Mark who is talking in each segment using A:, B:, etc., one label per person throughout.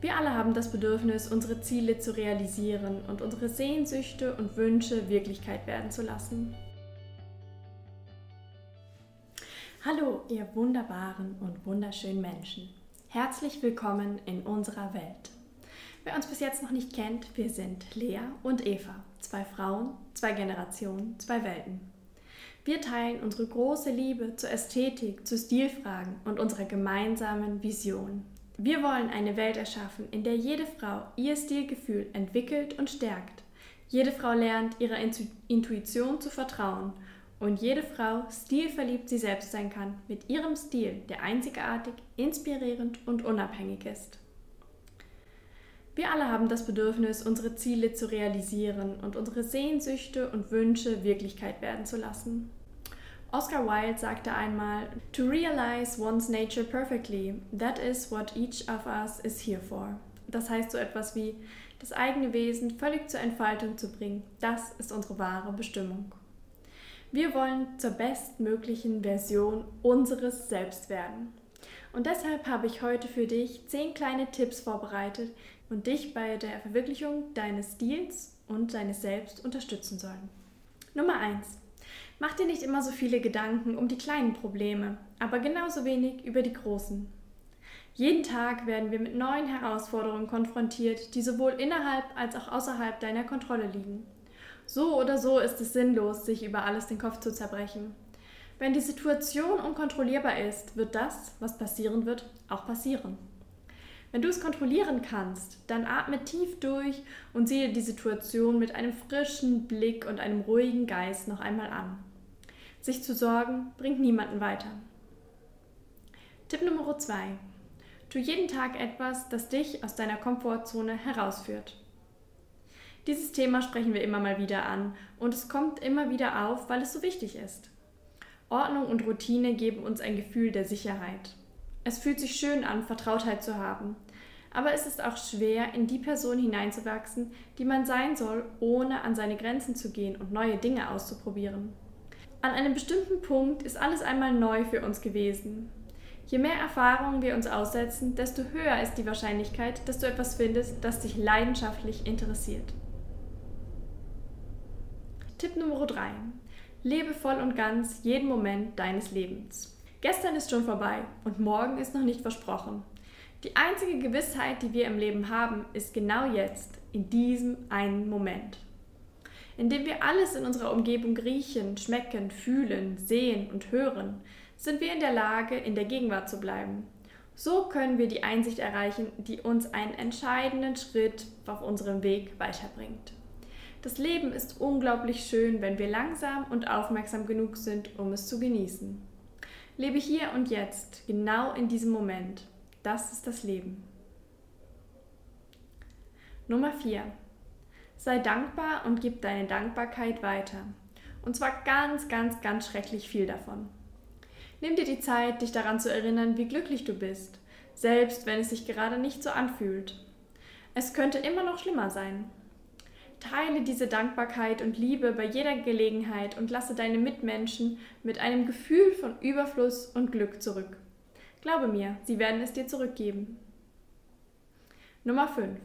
A: Wir alle haben das Bedürfnis, unsere Ziele zu realisieren und unsere Sehnsüchte und Wünsche Wirklichkeit werden zu lassen. Hallo, ihr wunderbaren und wunderschönen Menschen. Herzlich willkommen in unserer Welt. Wer uns bis jetzt noch nicht kennt, wir sind Lea und Eva, zwei Frauen, zwei Generationen, zwei Welten. Wir teilen unsere große Liebe zur Ästhetik, zu Stilfragen und unserer gemeinsamen Vision, wir wollen eine Welt erschaffen, in der jede Frau ihr Stilgefühl entwickelt und stärkt. Jede Frau lernt, ihrer Intuition zu vertrauen und jede Frau stilverliebt sie selbst sein kann mit ihrem Stil, der einzigartig, inspirierend und unabhängig ist. Wir alle haben das Bedürfnis, unsere Ziele zu realisieren und unsere Sehnsüchte und Wünsche Wirklichkeit werden zu lassen. Oscar Wilde sagte einmal, To realize one's nature perfectly, that is what each of us is here for. Das heißt so etwas wie, das eigene Wesen völlig zur Entfaltung zu bringen, das ist unsere wahre Bestimmung. Wir wollen zur bestmöglichen Version unseres Selbst werden. Und deshalb habe ich heute für dich zehn kleine Tipps vorbereitet und dich bei der Verwirklichung deines Stils und deines Selbst unterstützen sollen. Nummer 1. Mach dir nicht immer so viele Gedanken um die kleinen Probleme, aber genauso wenig über die großen. Jeden Tag werden wir mit neuen Herausforderungen konfrontiert, die sowohl innerhalb als auch außerhalb deiner Kontrolle liegen. So oder so ist es sinnlos, sich über alles den Kopf zu zerbrechen. Wenn die Situation unkontrollierbar ist, wird das, was passieren wird, auch passieren. Wenn du es kontrollieren kannst, dann atme tief durch und sehe die Situation mit einem frischen Blick und einem ruhigen Geist noch einmal an. Sich zu sorgen bringt niemanden weiter. Tipp Nummer 2. Tu jeden Tag etwas, das dich aus deiner Komfortzone herausführt. Dieses Thema sprechen wir immer mal wieder an und es kommt immer wieder auf, weil es so wichtig ist. Ordnung und Routine geben uns ein Gefühl der Sicherheit. Es fühlt sich schön an, Vertrautheit zu haben, aber es ist auch schwer, in die Person hineinzuwachsen, die man sein soll, ohne an seine Grenzen zu gehen und neue Dinge auszuprobieren. An einem bestimmten Punkt ist alles einmal neu für uns gewesen. Je mehr Erfahrungen wir uns aussetzen, desto höher ist die Wahrscheinlichkeit, dass du etwas findest, das dich leidenschaftlich interessiert. Tipp Nummer 3. Lebe voll und ganz jeden Moment deines Lebens. Gestern ist schon vorbei und morgen ist noch nicht versprochen. Die einzige Gewissheit, die wir im Leben haben, ist genau jetzt, in diesem einen Moment indem wir alles in unserer Umgebung riechen, schmecken, fühlen, sehen und hören, sind wir in der Lage, in der Gegenwart zu bleiben. So können wir die Einsicht erreichen, die uns einen entscheidenden Schritt auf unserem Weg weiterbringt. Das Leben ist unglaublich schön, wenn wir langsam und aufmerksam genug sind, um es zu genießen. Lebe hier und jetzt, genau in diesem Moment. Das ist das Leben. Nummer 4. Sei dankbar und gib deine Dankbarkeit weiter. Und zwar ganz, ganz, ganz schrecklich viel davon. Nimm dir die Zeit, dich daran zu erinnern, wie glücklich du bist, selbst wenn es sich gerade nicht so anfühlt. Es könnte immer noch schlimmer sein. Teile diese Dankbarkeit und Liebe bei jeder Gelegenheit und lasse deine Mitmenschen mit einem Gefühl von Überfluss und Glück zurück. Glaube mir, sie werden es dir zurückgeben. Nummer 5.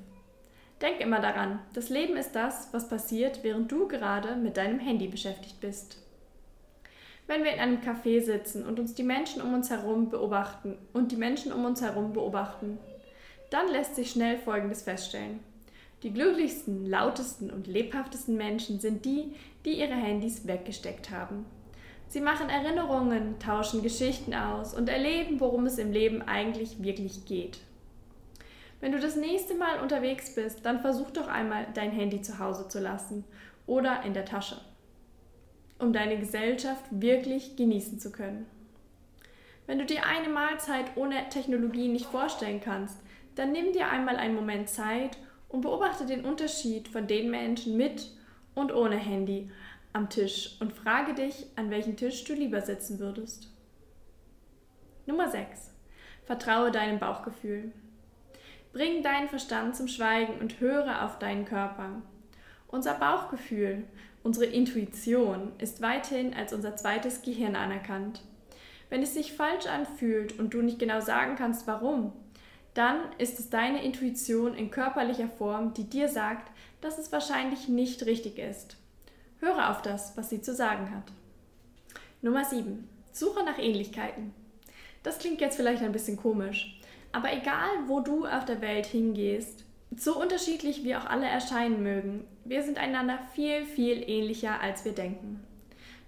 A: Denk immer daran, das Leben ist das, was passiert, während du gerade mit deinem Handy beschäftigt bist. Wenn wir in einem Café sitzen und uns die Menschen um uns herum beobachten und die Menschen um uns herum beobachten, dann lässt sich schnell Folgendes feststellen. Die glücklichsten, lautesten und lebhaftesten Menschen sind die, die ihre Handys weggesteckt haben. Sie machen Erinnerungen, tauschen Geschichten aus und erleben, worum es im Leben eigentlich wirklich geht. Wenn du das nächste Mal unterwegs bist, dann versuch doch einmal dein Handy zu Hause zu lassen oder in der Tasche, um deine Gesellschaft wirklich genießen zu können. Wenn du dir eine Mahlzeit ohne Technologie nicht vorstellen kannst, dann nimm dir einmal einen Moment Zeit und beobachte den Unterschied von den Menschen mit und ohne Handy am Tisch und frage dich, an welchem Tisch du lieber sitzen würdest. Nummer 6. Vertraue deinem Bauchgefühl. Bring deinen Verstand zum Schweigen und höre auf deinen Körper. Unser Bauchgefühl, unsere Intuition ist weithin als unser zweites Gehirn anerkannt. Wenn es sich falsch anfühlt und du nicht genau sagen kannst, warum, dann ist es deine Intuition in körperlicher Form, die dir sagt, dass es wahrscheinlich nicht richtig ist. Höre auf das, was sie zu sagen hat. Nummer 7. Suche nach Ähnlichkeiten. Das klingt jetzt vielleicht ein bisschen komisch, aber egal, wo du auf der Welt hingehst, so unterschiedlich wir auch alle erscheinen mögen, wir sind einander viel, viel ähnlicher, als wir denken.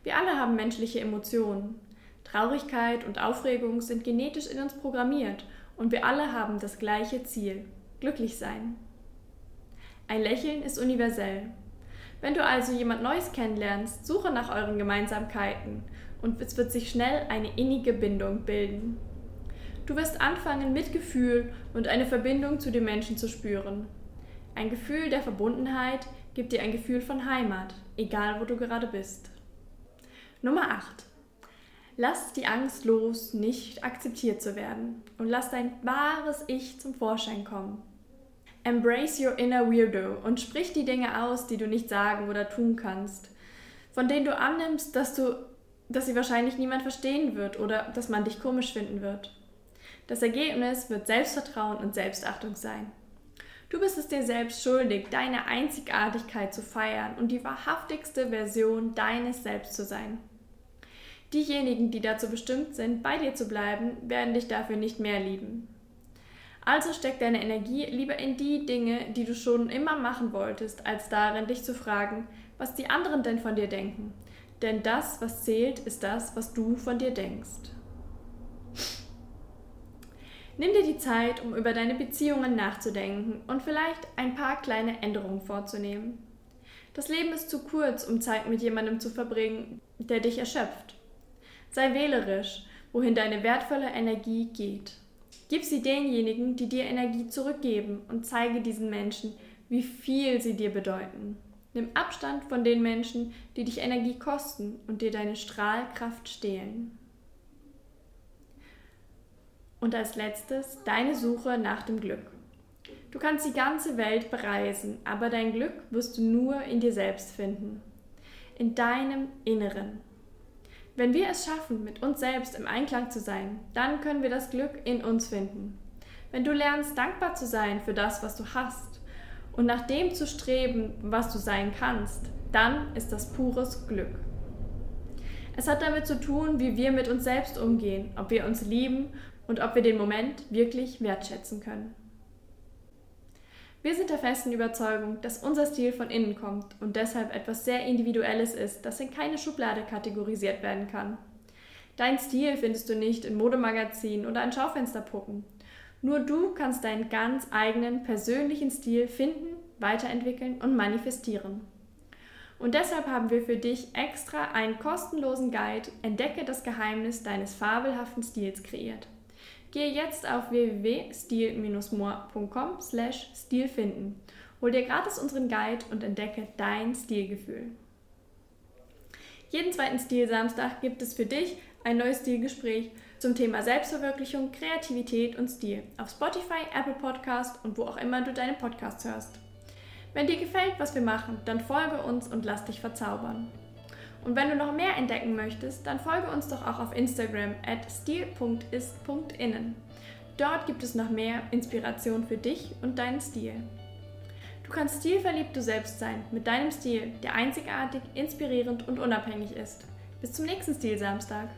A: Wir alle haben menschliche Emotionen. Traurigkeit und Aufregung sind genetisch in uns programmiert und wir alle haben das gleiche Ziel, glücklich sein. Ein Lächeln ist universell. Wenn du also jemand Neues kennenlernst, suche nach euren Gemeinsamkeiten und es wird sich schnell eine innige Bindung bilden. Du wirst anfangen, Mitgefühl und eine Verbindung zu den Menschen zu spüren. Ein Gefühl der Verbundenheit gibt dir ein Gefühl von Heimat, egal wo du gerade bist. Nummer 8. Lass die Angst los, nicht akzeptiert zu werden und lass dein wahres Ich zum Vorschein kommen. Embrace your inner weirdo und sprich die Dinge aus, die du nicht sagen oder tun kannst, von denen du annimmst, dass du dass sie wahrscheinlich niemand verstehen wird oder dass man dich komisch finden wird. Das Ergebnis wird Selbstvertrauen und Selbstachtung sein. Du bist es dir selbst schuldig, deine Einzigartigkeit zu feiern und die wahrhaftigste Version deines Selbst zu sein. Diejenigen, die dazu bestimmt sind, bei dir zu bleiben, werden dich dafür nicht mehr lieben. Also steck deine Energie lieber in die Dinge, die du schon immer machen wolltest, als darin, dich zu fragen, was die anderen denn von dir denken. Denn das, was zählt, ist das, was du von dir denkst. Nimm dir die Zeit, um über deine Beziehungen nachzudenken und vielleicht ein paar kleine Änderungen vorzunehmen. Das Leben ist zu kurz, um Zeit mit jemandem zu verbringen, der dich erschöpft. Sei wählerisch, wohin deine wertvolle Energie geht. Gib sie denjenigen, die dir Energie zurückgeben und zeige diesen Menschen, wie viel sie dir bedeuten. Nimm Abstand von den Menschen, die dich Energie kosten und dir deine Strahlkraft stehlen. Und als letztes deine Suche nach dem Glück. Du kannst die ganze Welt bereisen, aber dein Glück wirst du nur in dir selbst finden. In deinem Inneren. Wenn wir es schaffen, mit uns selbst im Einklang zu sein, dann können wir das Glück in uns finden. Wenn du lernst, dankbar zu sein für das, was du hast und nach dem zu streben, was du sein kannst, dann ist das pures Glück. Es hat damit zu tun, wie wir mit uns selbst umgehen, ob wir uns lieben und ob wir den Moment wirklich wertschätzen können. Wir sind der festen Überzeugung, dass unser Stil von innen kommt und deshalb etwas sehr Individuelles ist, das in keine Schublade kategorisiert werden kann. Dein Stil findest du nicht in Modemagazinen oder an Schaufensterpuppen. Nur du kannst deinen ganz eigenen persönlichen Stil finden, weiterentwickeln und manifestieren. Und deshalb haben wir für dich extra einen kostenlosen Guide Entdecke das Geheimnis deines fabelhaften Stils kreiert. Gehe jetzt auf www.stil-more.com slash Stil finden. Hol dir gratis unseren Guide und entdecke dein Stilgefühl. Jeden zweiten Stilsamstag gibt es für dich ein neues Stilgespräch zum Thema Selbstverwirklichung, Kreativität und Stil auf Spotify, Apple Podcast und wo auch immer du deine Podcasts hörst. Wenn dir gefällt, was wir machen, dann folge uns und lass dich verzaubern. Und wenn du noch mehr entdecken möchtest, dann folge uns doch auch auf Instagram at stil.ist.innen. Dort gibt es noch mehr Inspiration für dich und deinen Stil. Du kannst stilverliebt du selbst sein, mit deinem Stil, der einzigartig, inspirierend und unabhängig ist. Bis zum nächsten Stilsamstag.